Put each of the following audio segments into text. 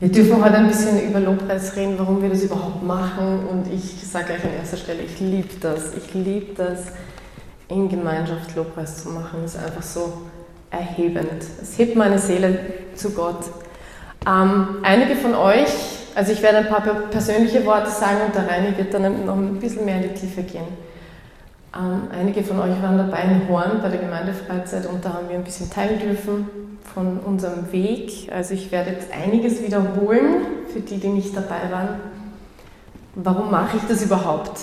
Wir dürfen heute ein bisschen über Lobpreis reden, warum wir das überhaupt machen. Und ich sage gleich an erster Stelle, ich liebe das. Ich liebe das, in Gemeinschaft Lobpreis zu machen. Das ist einfach so erhebend. Es hebt meine Seele zu Gott. Ähm, einige von euch, also ich werde ein paar persönliche Worte sagen und der Reini wird dann noch ein bisschen mehr in die Tiefe gehen. Ähm, einige von euch waren dabei in Horn bei der Gemeindefreizeit und da haben wir ein bisschen teilen dürfen von unserem Weg. Also ich werde jetzt einiges wiederholen für die, die nicht dabei waren. Warum mache ich das überhaupt?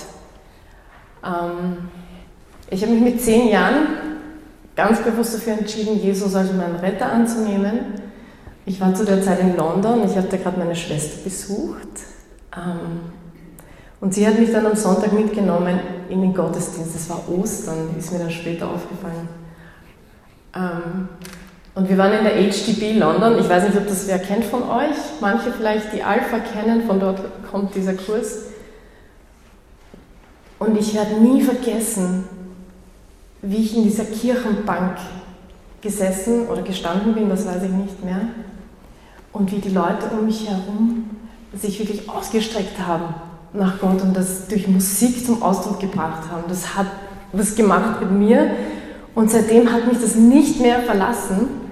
Ähm, ich habe mich mit zehn Jahren ganz bewusst dafür entschieden, Jesus als meinen Retter anzunehmen. Ich war zu der Zeit in London, ich hatte gerade meine Schwester besucht. Ähm, und sie hat mich dann am Sonntag mitgenommen in den Gottesdienst. Das war Ostern, ist mir dann später aufgefallen. Ähm, und wir waren in der HDB London. Ich weiß nicht, ob das wer kennt von euch. Manche vielleicht die Alpha kennen, von dort kommt dieser Kurs. Und ich werde nie vergessen, wie ich in dieser Kirchenbank gesessen oder gestanden bin, das weiß ich nicht mehr. Und wie die Leute um mich herum sich wirklich ausgestreckt haben nach Gott und das durch Musik zum Ausdruck gebracht haben. Das hat was gemacht mit mir und seitdem hat mich das nicht mehr verlassen.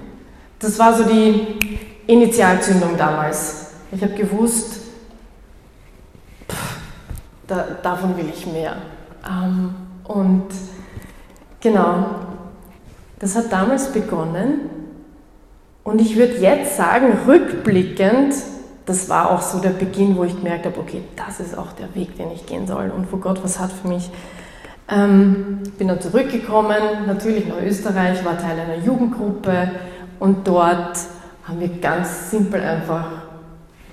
Das war so die Initialzündung damals. Ich habe gewusst, pff, da, davon will ich mehr. Ähm, und genau, das hat damals begonnen und ich würde jetzt sagen, rückblickend, das war auch so der Beginn, wo ich gemerkt habe, okay, das ist auch der Weg, den ich gehen soll und wo Gott was hat für mich. Ähm, bin dann zurückgekommen, natürlich nach Österreich, war Teil einer Jugendgruppe und dort haben wir ganz simpel einfach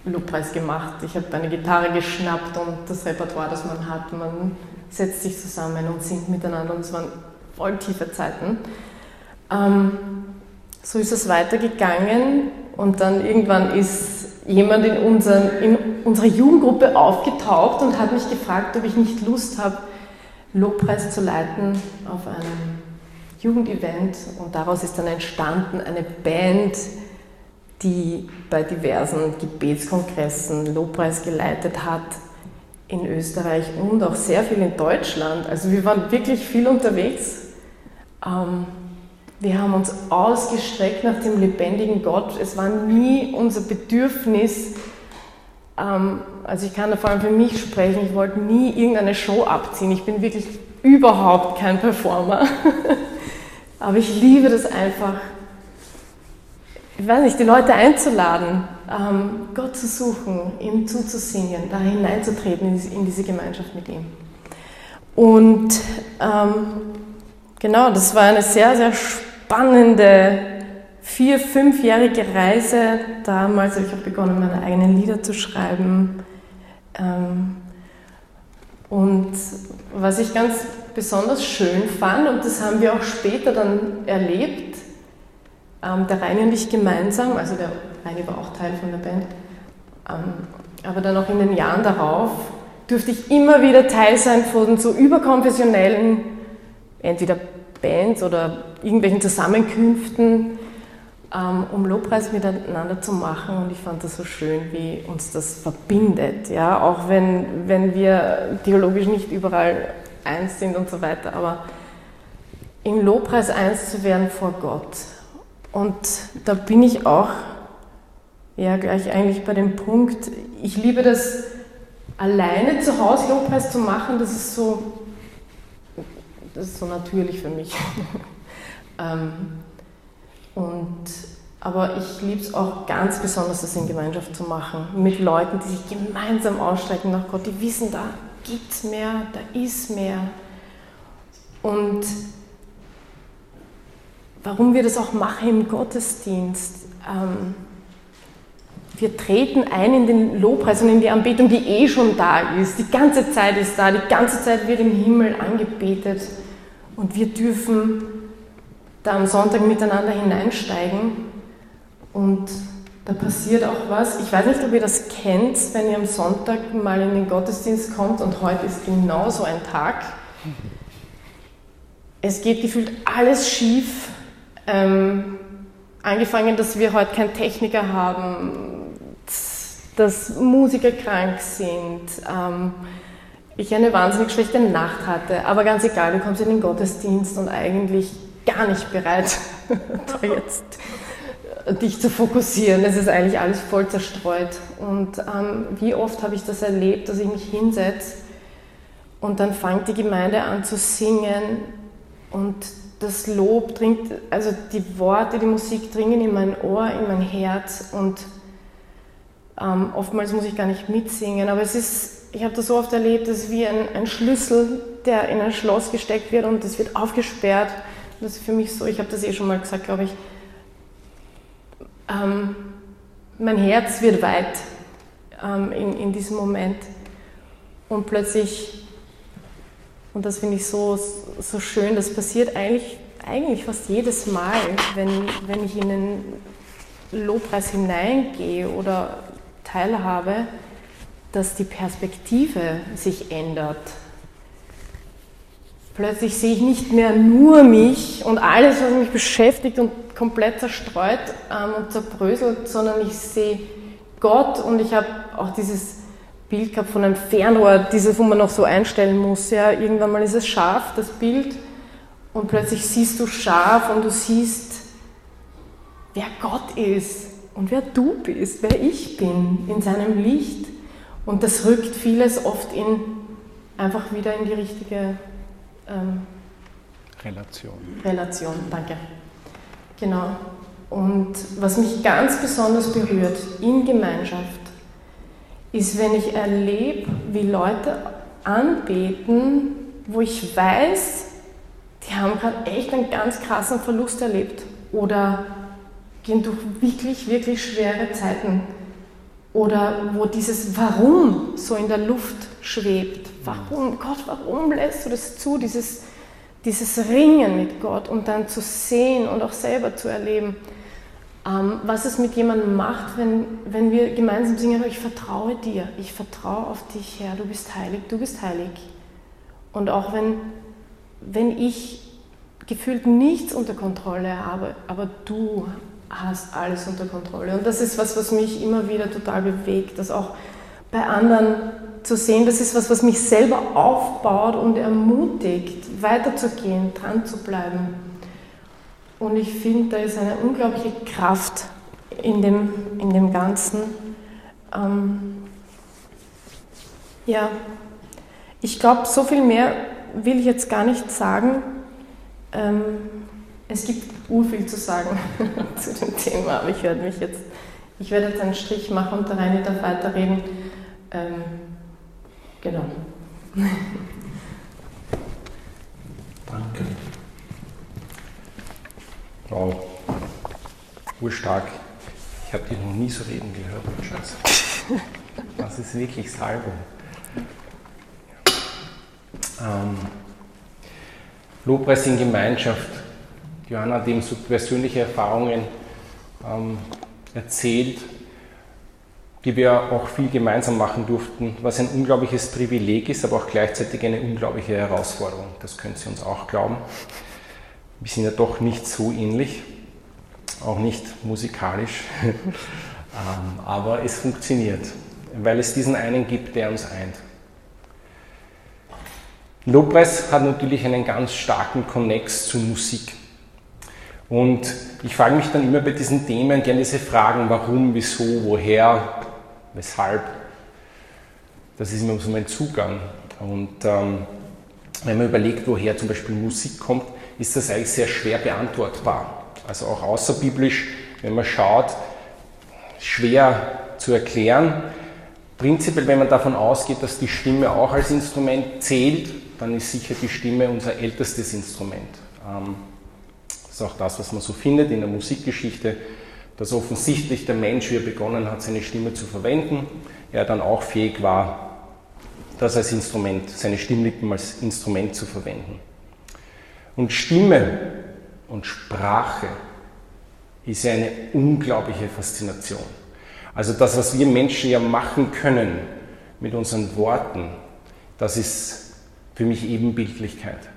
Lobpreis gemacht. Ich habe eine Gitarre geschnappt und das Repertoire, das man hat, man setzt sich zusammen und singt miteinander und es waren voll tiefe Zeiten. Ähm, so ist es weitergegangen und dann irgendwann ist jemand in, unseren, in unserer Jugendgruppe aufgetaucht und hat mich gefragt, ob ich nicht Lust habe, Lobpreis zu leiten auf einem Jugendevent. Und daraus ist dann entstanden eine Band, die bei diversen Gebetskongressen Lobpreis geleitet hat in Österreich und auch sehr viel in Deutschland. Also wir waren wirklich viel unterwegs. Ähm, wir haben uns ausgestreckt nach dem lebendigen Gott. Es war nie unser Bedürfnis, ähm, also ich kann da vor allem für mich sprechen, ich wollte nie irgendeine Show abziehen. Ich bin wirklich überhaupt kein Performer. Aber ich liebe das einfach, ich weiß nicht, die Leute einzuladen, ähm, Gott zu suchen, ihm zuzusingen, da hineinzutreten in diese Gemeinschaft mit ihm. Und ähm, genau, das war eine sehr, sehr spannende vier-, fünfjährige Reise. Damals habe ich auch begonnen, meine eigenen Lieder zu schreiben. Ähm, und was ich ganz besonders schön fand, und das haben wir auch später dann erlebt, ähm, der Reini und ich gemeinsam, also der Reini war auch Teil von der Band, ähm, aber dann auch in den Jahren darauf durfte ich immer wieder Teil sein von so überkonfessionellen, entweder Bands oder irgendwelchen Zusammenkünften, um Lobpreis miteinander zu machen. Und ich fand das so schön, wie uns das verbindet. Ja? Auch wenn, wenn wir theologisch nicht überall eins sind und so weiter, aber im Lobpreis eins zu werden vor Gott. Und da bin ich auch ja gleich eigentlich bei dem Punkt, ich liebe das alleine zu Hause Lobpreis zu machen, das ist so das ist so natürlich für mich. ähm, und, aber ich liebe es auch ganz besonders, das in Gemeinschaft zu machen, mit Leuten, die sich gemeinsam ausstrecken nach Gott, die wissen, da gibt es mehr, da ist mehr. Und warum wir das auch machen im Gottesdienst, ähm, wir treten ein in den Lobpreis und in die Anbetung, die eh schon da ist. Die ganze Zeit ist da, die ganze Zeit wird im Himmel angebetet. Und wir dürfen da am Sonntag miteinander hineinsteigen und da passiert auch was. Ich weiß nicht, ob ihr das kennt, wenn ihr am Sonntag mal in den Gottesdienst kommt und heute ist genau so ein Tag. Es geht gefühlt alles schief. Ähm, angefangen, dass wir heute keinen Techniker haben. dass Musiker krank sind, ähm, ich eine wahnsinnig schlechte Nacht hatte, aber ganz egal, du kommst in den Gottesdienst und eigentlich gar nicht bereit, da jetzt dich zu fokussieren. Es ist eigentlich alles voll zerstreut. Und ähm, wie oft habe ich das erlebt, dass ich mich hinsetze und dann fängt die Gemeinde an zu singen und das Lob dringt, also die Worte, die Musik dringen in mein Ohr, in mein Herz und ähm, oftmals muss ich gar nicht mitsingen, aber es ist, ich habe das so oft erlebt, es ist wie ein, ein Schlüssel, der in ein Schloss gesteckt wird und es wird aufgesperrt. Das ist für mich so, ich habe das eh schon mal gesagt, glaube ich, ähm, mein Herz wird weit ähm, in, in diesem Moment und plötzlich und das finde ich so, so schön. Das passiert eigentlich, eigentlich fast jedes Mal, wenn, wenn ich in den Lobpreis hineingehe oder teilhabe, dass die Perspektive sich ändert. Plötzlich sehe ich nicht mehr nur mich und alles, was mich beschäftigt und komplett zerstreut ähm, und zerbröselt, sondern ich sehe Gott und ich habe auch dieses Bild gehabt von einem Fernrohr, dieses, wo man noch so einstellen muss. Ja, irgendwann mal ist es scharf, das Bild, und plötzlich siehst du scharf und du siehst, wer Gott ist und wer du bist, wer ich bin in seinem Licht. Und das rückt vieles oft in, einfach wieder in die richtige ähm, Relation. Relation, danke. Genau. Und was mich ganz besonders berührt in Gemeinschaft, ist, wenn ich erlebe, wie Leute anbeten, wo ich weiß, die haben gerade echt einen ganz krassen Verlust erlebt oder gehen durch wirklich, wirklich schwere Zeiten oder wo dieses Warum so in der Luft schwebt. Warum, Gott, warum lässt du das zu, dieses, dieses Ringen mit Gott und dann zu sehen und auch selber zu erleben, ähm, was es mit jemandem macht, wenn, wenn wir gemeinsam singen, ich vertraue dir, ich vertraue auf dich, Herr, du bist heilig, du bist heilig. Und auch wenn, wenn ich gefühlt nichts unter Kontrolle habe, aber du hast alles unter Kontrolle. Und das ist was, was mich immer wieder total bewegt, das auch bei anderen zu sehen, das ist was, was mich selber aufbaut und ermutigt, weiterzugehen, dran zu bleiben. Und ich finde, da ist eine unglaubliche Kraft in dem, in dem Ganzen. Ähm, ja, ich glaube, so viel mehr will ich jetzt gar nicht sagen. Ähm, es gibt urviel zu sagen zu dem Thema, aber ich werde mich jetzt, ich werde jetzt einen Strich machen und der Reini darf weiterreden. Ähm, genau. Danke. Wow. Urstark. Ich habe dich noch nie so reden gehört, Schatz. Das ist wirklich Salbung. Ähm, Lobpreis in Gemeinschaft. Johanna hat eben so persönliche Erfahrungen ähm, erzählt, die wir auch viel gemeinsam machen durften, was ein unglaubliches Privileg ist, aber auch gleichzeitig eine unglaubliche Herausforderung. Das können Sie uns auch glauben. Wir sind ja doch nicht so ähnlich, auch nicht musikalisch, ähm, aber es funktioniert, weil es diesen einen gibt, der uns eint. Lobpreis hat natürlich einen ganz starken Konnex zur Musik. Und ich frage mich dann immer bei diesen Themen gerne diese Fragen, warum, wieso, woher, weshalb. Das ist immer so mein Zugang. Und ähm, wenn man überlegt, woher zum Beispiel Musik kommt, ist das eigentlich sehr schwer beantwortbar. Also auch außerbiblisch, wenn man schaut, schwer zu erklären. Prinzipiell, wenn man davon ausgeht, dass die Stimme auch als Instrument zählt, dann ist sicher die Stimme unser ältestes Instrument. Ähm, das ist auch das, was man so findet in der Musikgeschichte, dass offensichtlich der Mensch, wie er begonnen hat, seine Stimme zu verwenden, er dann auch fähig war, das als Instrument, seine Stimmlippen als Instrument zu verwenden. Und Stimme und Sprache ist ja eine unglaubliche Faszination. Also das, was wir Menschen ja machen können mit unseren Worten, das ist für mich Ebenbildlichkeit.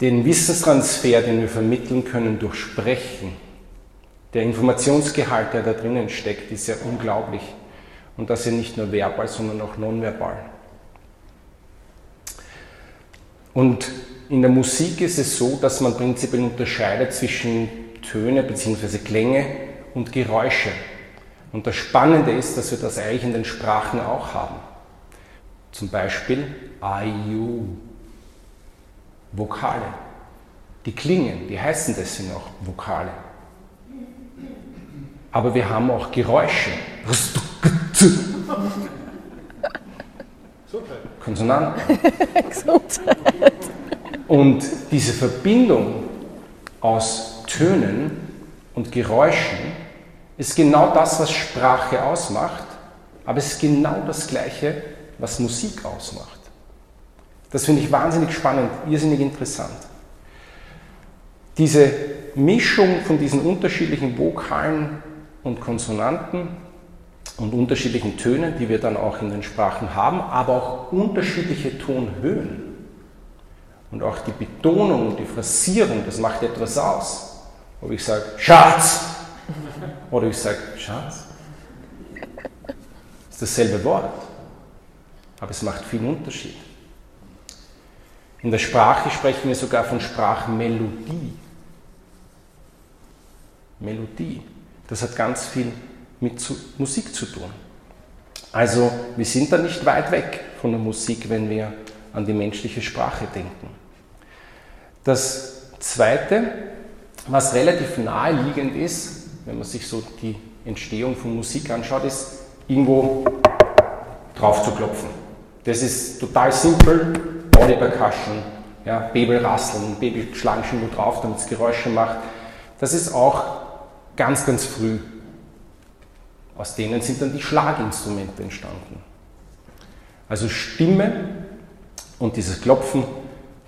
Den Wissenstransfer, den wir vermitteln können durch Sprechen, Der Informationsgehalt, der da drinnen steckt, ist ja unglaublich. Und das ja nicht nur verbal, sondern auch nonverbal. Und in der Musik ist es so, dass man prinzipiell unterscheidet zwischen Töne bzw. Klänge und Geräusche. Und das Spannende ist, dass wir das eigentlich in den Sprachen auch haben. Zum Beispiel IU, Vokale. Die klingen, die heißen deswegen auch Vokale. Aber wir haben auch Geräusche. Konsonanten. Und diese Verbindung aus Tönen und Geräuschen ist genau das, was Sprache ausmacht, aber es ist genau das Gleiche, was Musik ausmacht. Das finde ich wahnsinnig spannend, irrsinnig interessant. Diese Mischung von diesen unterschiedlichen Vokalen und Konsonanten und unterschiedlichen Tönen, die wir dann auch in den Sprachen haben, aber auch unterschiedliche Tonhöhen. Und auch die Betonung und die Phrasierung, das macht etwas aus. Ob ich sage, Schatz, oder ich sage, Schatz, ist dasselbe Wort, aber es macht viel Unterschied. In der Sprache sprechen wir sogar von Sprachmelodie. Melodie. Das hat ganz viel mit Musik zu tun. Also wir sind da nicht weit weg von der Musik, wenn wir an die menschliche Sprache denken. Das Zweite, was relativ naheliegend ist, wenn man sich so die Entstehung von Musik anschaut, ist irgendwo drauf zu klopfen. Das ist total simpel, Body Percussion, ja, Babel rasseln, Baby schlagen schon wo drauf, damit es Geräusche macht. Das ist auch ganz, ganz früh aus denen sind dann die Schlaginstrumente entstanden. Also Stimme und dieses Klopfen,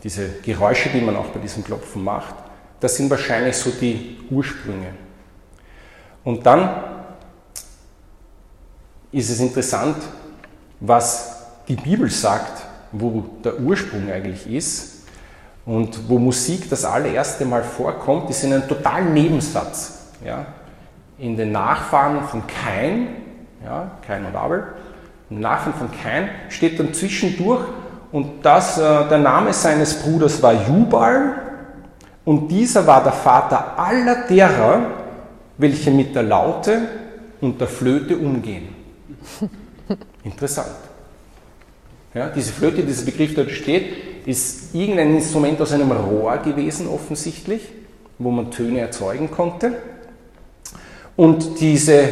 diese Geräusche, die man auch bei diesem Klopfen macht, das sind wahrscheinlich so die Ursprünge. Und dann ist es interessant, was die Bibel sagt, wo der Ursprung eigentlich ist und wo Musik das allererste Mal vorkommt, ist in einem totalen Nebensatz. Ja? in den Nachfahren von Kain, ja, Kain und Abel, in Nachfahren von Kain steht dann zwischendurch, und das, äh, der Name seines Bruders war Jubal, und dieser war der Vater aller derer, welche mit der Laute und der Flöte umgehen. Interessant. Ja, diese Flöte, dieser Begriff, der dort steht, ist irgendein Instrument aus einem Rohr gewesen, offensichtlich, wo man Töne erzeugen konnte. Und diese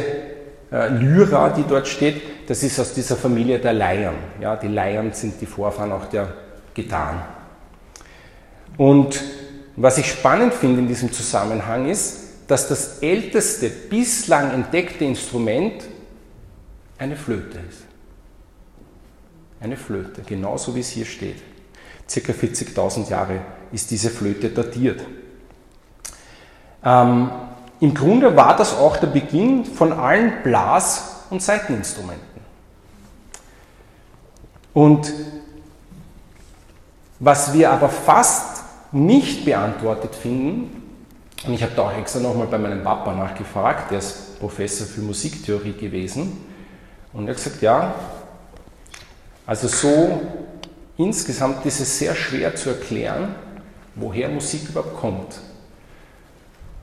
äh, Lyra, die dort steht, das ist aus dieser Familie der Leiern. Ja, die Leiern sind die Vorfahren auch der Gitarren. Und was ich spannend finde in diesem Zusammenhang ist, dass das älteste bislang entdeckte Instrument eine Flöte ist. Eine Flöte, genauso wie es hier steht. Circa 40.000 Jahre ist diese Flöte datiert. Ähm, im Grunde war das auch der Beginn von allen Blas- und Saiteninstrumenten. Und was wir aber fast nicht beantwortet finden, und ich habe da auch extra nochmal bei meinem Papa nachgefragt, der ist Professor für Musiktheorie gewesen, und er hat gesagt, ja, also so insgesamt ist es sehr schwer zu erklären, woher Musik überhaupt kommt.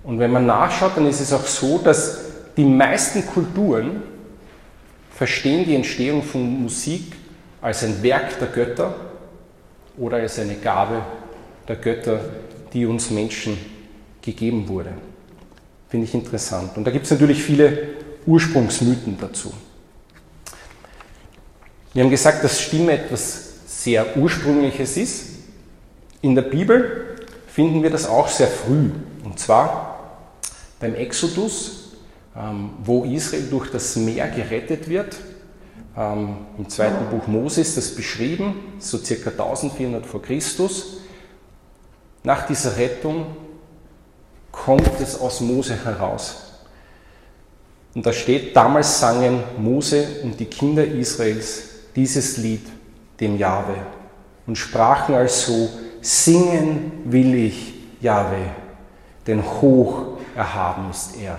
Und wenn man nachschaut, dann ist es auch so, dass die meisten Kulturen verstehen die Entstehung von Musik als ein Werk der Götter oder als eine Gabe der Götter, die uns Menschen gegeben wurde. Finde ich interessant. Und da gibt es natürlich viele Ursprungsmythen dazu. Wir haben gesagt, dass Stimme etwas sehr Ursprüngliches ist. In der Bibel finden wir das auch sehr früh. Und zwar beim Exodus, ähm, wo Israel durch das Meer gerettet wird. Ähm, Im zweiten Buch Mose ist das beschrieben, so circa 1400 vor Christus. Nach dieser Rettung kommt es aus Mose heraus. Und da steht, damals sangen Mose und die Kinder Israels dieses Lied dem Jahwe und sprachen also, singen will ich Jahwe, denn hoch erhaben ist er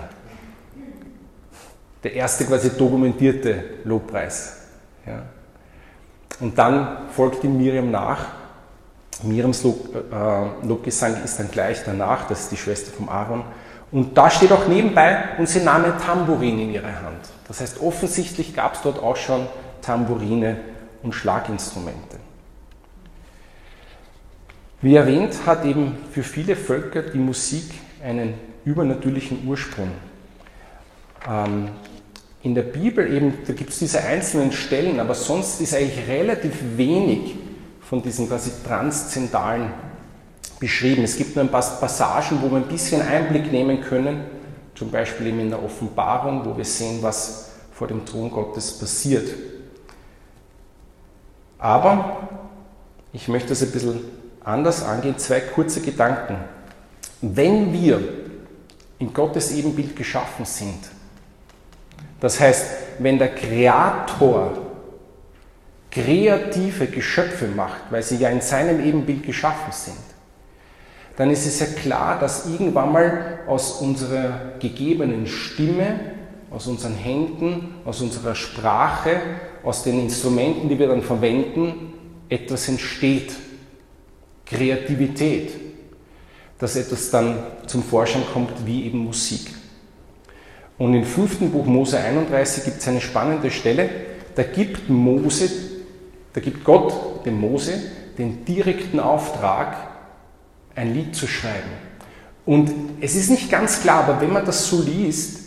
der erste quasi dokumentierte Lobpreis. Ja. Und dann folgt die Miriam nach. Miriams Lob, äh, Lobgesang ist dann gleich danach, das ist die Schwester vom Aaron. Und da steht auch nebenbei, und sie nahm ein Tambourin in ihre Hand. Das heißt, offensichtlich gab es dort auch schon Tambourine und Schlaginstrumente. Wie erwähnt, hat eben für viele Völker die Musik einen übernatürlichen Ursprung. Ähm, in der Bibel eben, da gibt es diese einzelnen Stellen, aber sonst ist eigentlich relativ wenig von diesen quasi transzendalen beschrieben. Es gibt nur ein paar Passagen, wo wir ein bisschen Einblick nehmen können, zum Beispiel eben in der Offenbarung, wo wir sehen, was vor dem Thron Gottes passiert. Aber ich möchte es ein bisschen anders angehen. Zwei kurze Gedanken. Wenn wir in Gottes Ebenbild geschaffen sind, das heißt, wenn der Kreator kreative Geschöpfe macht, weil sie ja in seinem Ebenbild geschaffen sind, dann ist es ja klar, dass irgendwann mal aus unserer gegebenen Stimme, aus unseren Händen, aus unserer Sprache, aus den Instrumenten, die wir dann verwenden, etwas entsteht. Kreativität. Dass etwas dann zum Vorschein kommt wie eben Musik. Und im fünften Buch Mose 31 gibt es eine spannende Stelle, da gibt Mose, da gibt Gott dem Mose den direkten Auftrag, ein Lied zu schreiben. Und es ist nicht ganz klar, aber wenn man das so liest,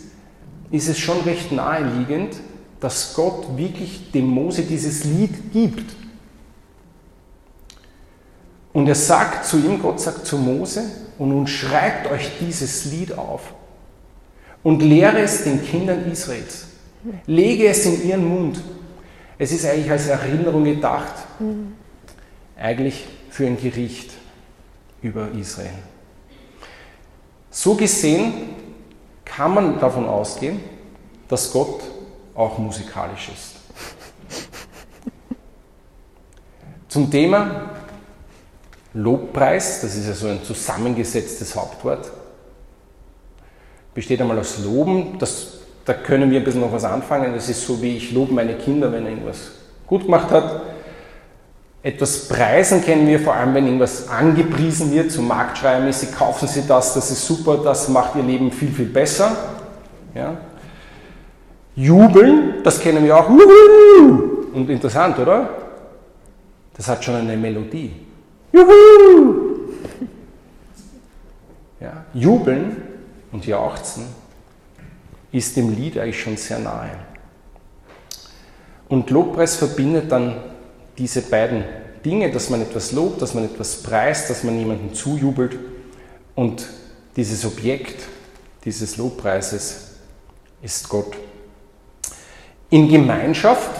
ist es schon recht naheliegend, dass Gott wirklich dem Mose dieses Lied gibt. Und er sagt zu ihm, Gott sagt zu Mose, und nun schreibt euch dieses Lied auf und lehre es den Kindern Israels. Lege es in ihren Mund. Es ist eigentlich als Erinnerung gedacht, eigentlich für ein Gericht über Israel. So gesehen kann man davon ausgehen, dass Gott auch musikalisch ist. Zum Thema Lobpreis, das ist ja so ein zusammengesetztes Hauptwort, besteht einmal aus Loben, das, da können wir ein bisschen noch was anfangen, das ist so wie ich lobe meine Kinder, wenn er irgendwas gut gemacht hat. Etwas preisen kennen wir vor allem, wenn irgendwas angepriesen wird, so marktschreiermäßig, kaufen Sie das, das ist super, das macht Ihr Leben viel, viel besser. Ja. Jubeln, das kennen wir auch. Und interessant, oder? Das hat schon eine Melodie. Juhu! Ja, jubeln und jauchzen ist dem Lied eigentlich schon sehr nahe. Und Lobpreis verbindet dann diese beiden Dinge, dass man etwas lobt, dass man etwas preist, dass man jemandem zujubelt und dieses Objekt dieses Lobpreises ist Gott. In Gemeinschaft,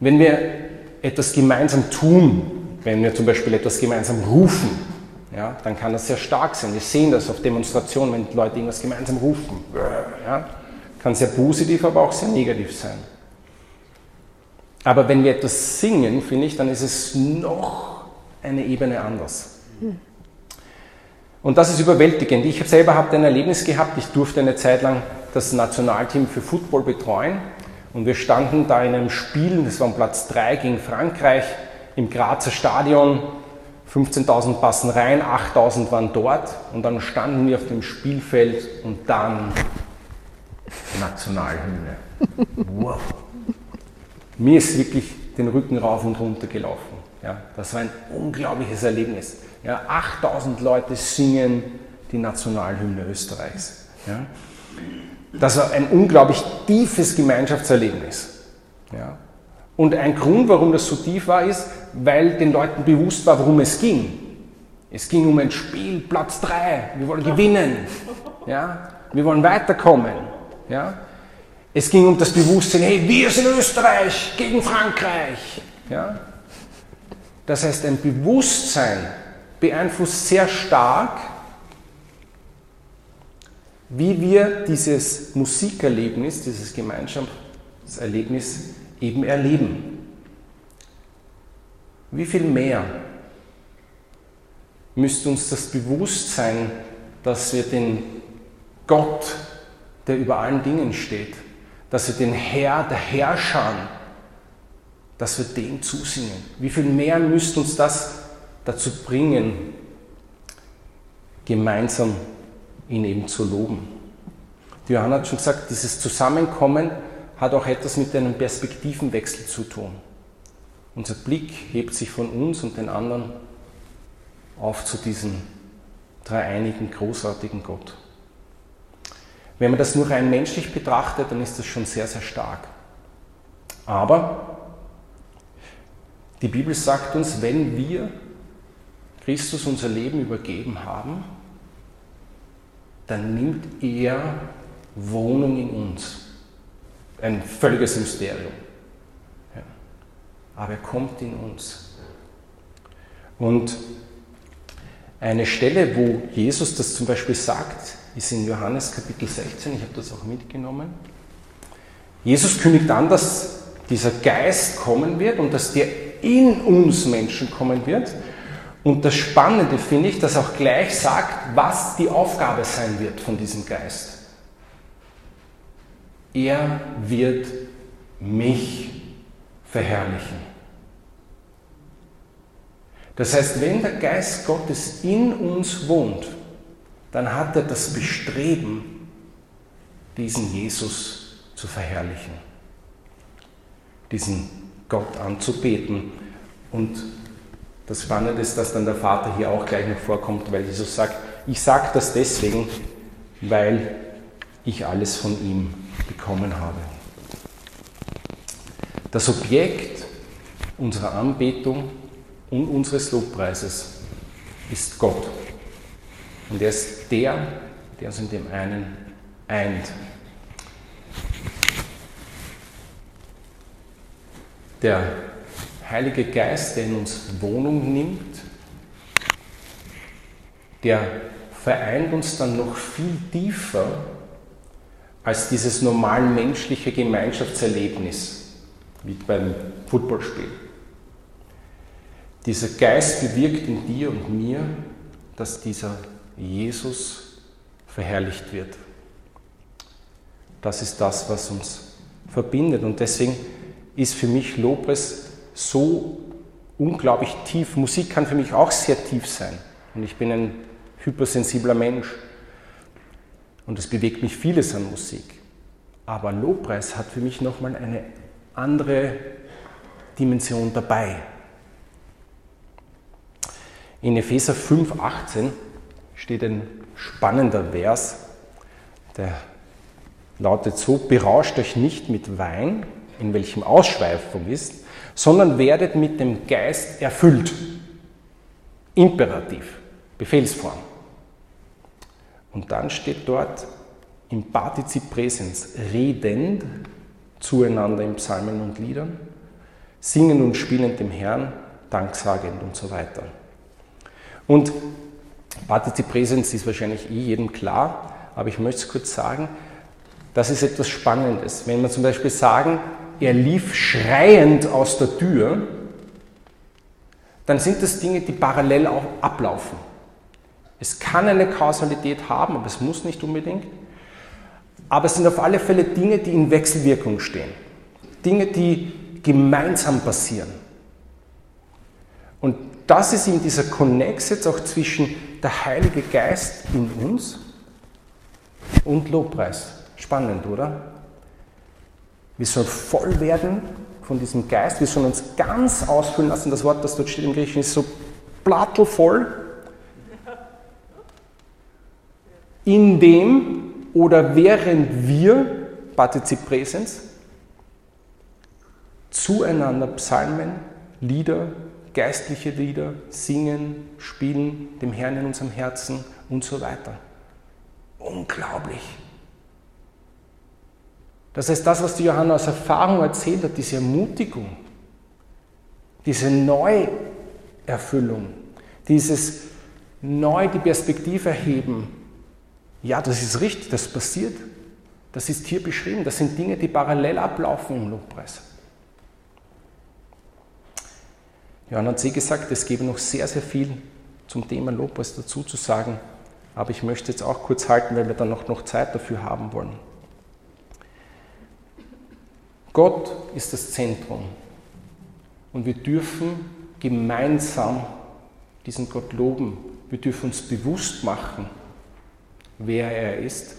wenn wir etwas gemeinsam tun, wenn wir zum Beispiel etwas gemeinsam rufen, ja, dann kann das sehr stark sein. Wir sehen das auf Demonstrationen, wenn Leute irgendwas gemeinsam rufen. Ja, kann sehr positiv, aber auch sehr negativ sein. Aber wenn wir etwas singen, finde ich, dann ist es noch eine Ebene anders. Und das ist überwältigend. Ich selber habe ein Erlebnis gehabt. Ich durfte eine Zeit lang das Nationalteam für Football betreuen. Und wir standen da in einem Spiel, das war Platz 3 gegen Frankreich, im Grazer Stadion. 15.000 passen rein, 8.000 waren dort. Und dann standen wir auf dem Spielfeld und dann Nationalhymne. Wow. Mir ist wirklich den Rücken rauf und runter gelaufen. Ja, das war ein unglaubliches Erlebnis. Ja, 8000 Leute singen die Nationalhymne Österreichs. Ja. Das war ein unglaublich tiefes Gemeinschaftserlebnis. Ja. Und ein Grund, warum das so tief war, ist, weil den Leuten bewusst war, worum es ging. Es ging um ein Spiel, Platz 3, wir wollen gewinnen. Ja. Wir wollen weiterkommen. Ja. Es ging um das Bewusstsein, hey, wir sind Österreich gegen Frankreich. Ja. Das heißt, ein Bewusstsein beeinflusst sehr stark, wie wir dieses Musikerlebnis, dieses Gemeinschaftserlebnis eben erleben. Wie viel mehr müsste uns das bewusst sein, dass wir den Gott der über allen Dingen steht, dass wir den Herr der Herrscher, dass wir dem zusingen. Wie viel mehr müsste uns das dazu bringen, gemeinsam ihn eben zu loben? Die Johanna hat schon gesagt, dieses Zusammenkommen hat auch etwas mit einem Perspektivenwechsel zu tun. Unser Blick hebt sich von uns und den anderen auf zu diesem dreieinigen, großartigen Gott. Wenn man das nur rein menschlich betrachtet, dann ist das schon sehr, sehr stark. Aber die Bibel sagt uns, wenn wir Christus unser Leben übergeben haben, dann nimmt er Wohnung in uns. Ein völliges Mysterium. Ja. Aber er kommt in uns. Und eine Stelle, wo Jesus das zum Beispiel sagt, ist in Johannes Kapitel 16, ich habe das auch mitgenommen. Jesus kündigt an, dass dieser Geist kommen wird und dass der in uns Menschen kommen wird. Und das Spannende finde ich, dass auch gleich sagt, was die Aufgabe sein wird von diesem Geist. Er wird mich verherrlichen. Das heißt, wenn der Geist Gottes in uns wohnt, dann hat er das Bestreben, diesen Jesus zu verherrlichen, diesen Gott anzubeten. Und das Spannende ist, dass dann der Vater hier auch gleich noch vorkommt, weil Jesus sagt, ich sage das deswegen, weil ich alles von ihm bekommen habe. Das Objekt unserer Anbetung und unseres Lobpreises ist Gott. Und er ist der, der uns in dem einen eint. Der Heilige Geist, der in uns Wohnung nimmt, der vereint uns dann noch viel tiefer als dieses normal menschliche Gemeinschaftserlebnis, wie beim Footballspiel. Dieser Geist bewirkt in dir und mir, dass dieser Jesus verherrlicht wird. Das ist das, was uns verbindet. Und deswegen ist für mich Lobpreis so unglaublich tief. Musik kann für mich auch sehr tief sein. Und ich bin ein hypersensibler Mensch. Und es bewegt mich vieles an Musik. Aber Lobpreis hat für mich nochmal eine andere Dimension dabei. In Epheser 5,18 steht ein spannender Vers, der lautet so, berauscht euch nicht mit Wein, in welchem Ausschweifung ist, sondern werdet mit dem Geist erfüllt. Imperativ, Befehlsform. Und dann steht dort im Partizip Präsens redend zueinander in Psalmen und Liedern, singend und spielend dem Herrn, danksagend und so weiter. Und Partizip Präsens ist wahrscheinlich eh jedem klar, aber ich möchte es kurz sagen, das ist etwas Spannendes. Wenn wir zum Beispiel sagen, er lief schreiend aus der Tür, dann sind das Dinge, die parallel auch ablaufen. Es kann eine Kausalität haben, aber es muss nicht unbedingt. Aber es sind auf alle Fälle Dinge, die in Wechselwirkung stehen. Dinge, die gemeinsam passieren. Und das ist in dieser Konnex jetzt auch zwischen der Heilige Geist in uns und Lobpreis. Spannend, oder? Wir sollen voll werden von diesem Geist. Wir sollen uns ganz ausfüllen lassen. Das Wort, das dort steht im Griechischen, ist so plattelvoll. In dem oder während wir, Partizip Präsens, zueinander Psalmen, Lieder, geistliche Lieder singen, spielen, dem Herrn in unserem Herzen und so weiter. Unglaublich. Das heißt, das, was die Johanna aus Erfahrung erzählt hat, diese Ermutigung, diese Neuerfüllung, dieses neu die Perspektive erheben, ja, das ist richtig, das passiert. Das ist hier beschrieben. Das sind Dinge, die parallel ablaufen im Lobpreis. Johann hat sie gesagt, es gäbe noch sehr, sehr viel zum Thema Lobpreis dazu zu sagen, aber ich möchte jetzt auch kurz halten, weil wir dann noch, noch Zeit dafür haben wollen. Gott ist das Zentrum. Und wir dürfen gemeinsam diesen Gott loben. Wir dürfen uns bewusst machen, wer er ist.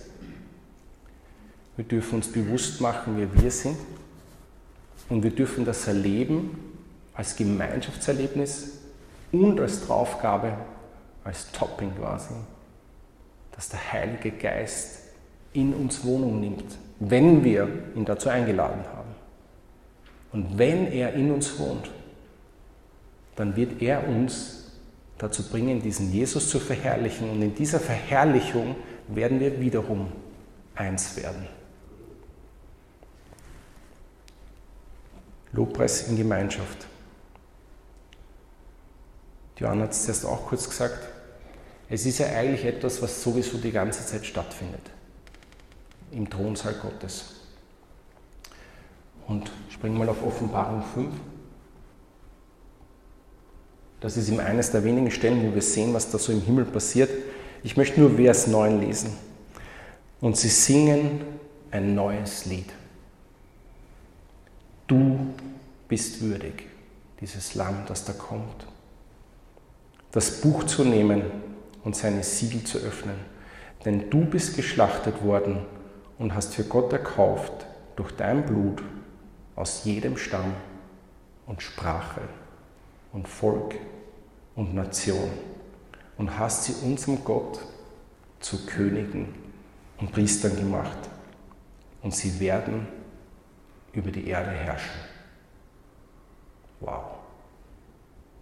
Wir dürfen uns bewusst machen, wer wir sind. Und wir dürfen das erleben als Gemeinschaftserlebnis und als Draufgabe, als Topping quasi, dass der Heilige Geist in uns Wohnung nimmt, wenn wir ihn dazu eingeladen haben. Und wenn er in uns wohnt, dann wird er uns dazu bringen, diesen Jesus zu verherrlichen. Und in dieser Verherrlichung werden wir wiederum eins werden. Lobpreis in Gemeinschaft. Johanna hat es zuerst auch kurz gesagt. Es ist ja eigentlich etwas, was sowieso die ganze Zeit stattfindet. Im Thronsaal Gottes. Und springen mal auf Offenbarung 5. Das ist eben eines der wenigen Stellen, wo wir sehen, was da so im Himmel passiert. Ich möchte nur Vers 9 lesen. Und sie singen ein neues Lied. Du bist würdig, dieses Lamm, das da kommt, das Buch zu nehmen und seine Siegel zu öffnen. Denn du bist geschlachtet worden und hast für Gott erkauft durch dein Blut aus jedem Stamm und Sprache und Volk und Nation und hast sie unserem Gott zu Königen und Priestern gemacht und sie werden über die Erde herrschen. Wow,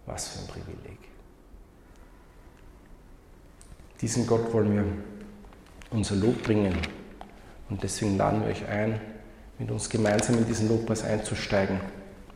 was für ein Privileg. Diesen Gott wollen wir unser Lob bringen und deswegen laden wir euch ein, mit uns gemeinsam in diesen Lobpreis einzusteigen.